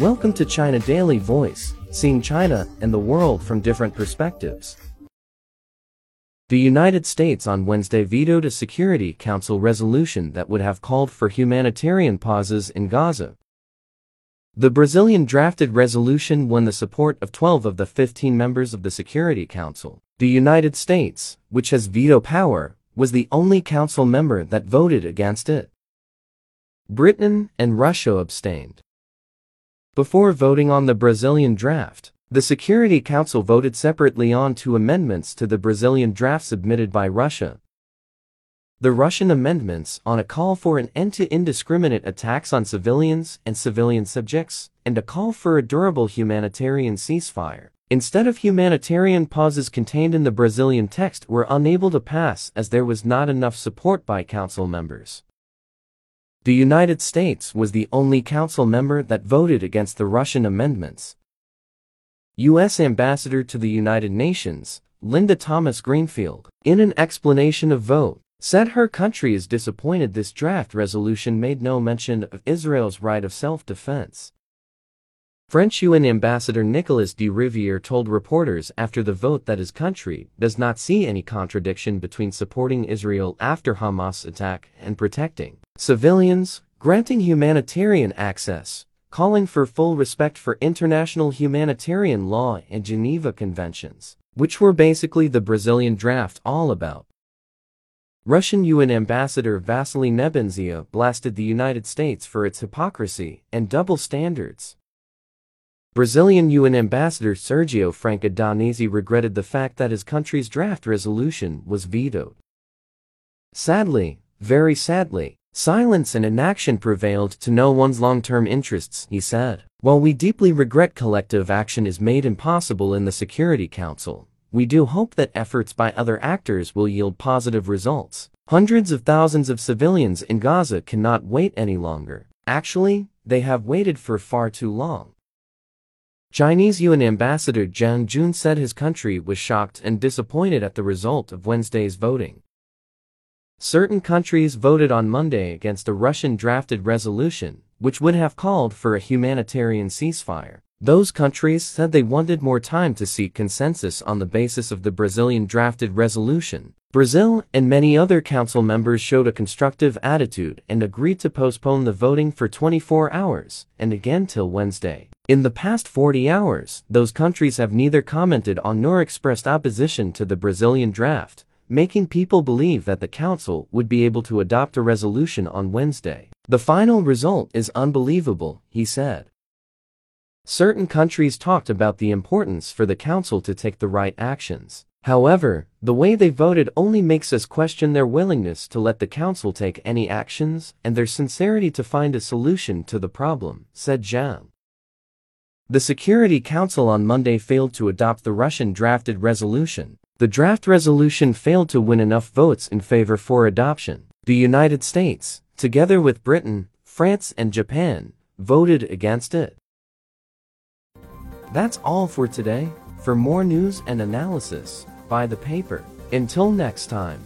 Welcome to China Daily Voice, seeing China and the world from different perspectives. The United States on Wednesday vetoed a Security Council resolution that would have called for humanitarian pauses in Gaza. The Brazilian drafted resolution won the support of 12 of the 15 members of the Security Council. The United States, which has veto power, was the only council member that voted against it. Britain and Russia abstained. Before voting on the Brazilian draft, the Security Council voted separately on two amendments to the Brazilian draft submitted by Russia. The Russian amendments on a call for an end to indiscriminate attacks on civilians and civilian subjects, and a call for a durable humanitarian ceasefire, instead of humanitarian pauses contained in the Brazilian text were unable to pass as there was not enough support by council members. The United States was the only council member that voted against the Russian amendments. U.S. Ambassador to the United Nations, Linda Thomas Greenfield, in an explanation of vote, said her country is disappointed this draft resolution made no mention of Israel's right of self-defense. French UN Ambassador Nicolas de Riviere told reporters after the vote that his country does not see any contradiction between supporting Israel after Hamas attack and protecting civilians, granting humanitarian access, calling for full respect for international humanitarian law and Geneva Conventions, which were basically the Brazilian draft all about. Russian UN Ambassador Vasily Nebenzia blasted the United States for its hypocrisy and double standards. Brazilian UN Ambassador Sergio Franca Danese regretted the fact that his country's draft resolution was vetoed. Sadly, very sadly, Silence and inaction prevailed to no one's long-term interests, he said. While we deeply regret collective action is made impossible in the Security Council, we do hope that efforts by other actors will yield positive results. Hundreds of thousands of civilians in Gaza cannot wait any longer. Actually, they have waited for far too long. Chinese UN Ambassador Zhang Jun said his country was shocked and disappointed at the result of Wednesday's voting. Certain countries voted on Monday against a Russian drafted resolution, which would have called for a humanitarian ceasefire. Those countries said they wanted more time to seek consensus on the basis of the Brazilian drafted resolution. Brazil and many other council members showed a constructive attitude and agreed to postpone the voting for 24 hours, and again till Wednesday. In the past 40 hours, those countries have neither commented on nor expressed opposition to the Brazilian draft, making people believe that the Council would be able to adopt a resolution on Wednesday. The final result is unbelievable, he said. Certain countries talked about the importance for the Council to take the right actions. However, the way they voted only makes us question their willingness to let the Council take any actions and their sincerity to find a solution to the problem, said Zhang. The Security Council on Monday failed to adopt the Russian drafted resolution, the draft resolution failed to win enough votes in favor for adoption. The United States, together with Britain, France, and Japan, voted against it. That's all for today. For more news and analysis, buy the paper. Until next time.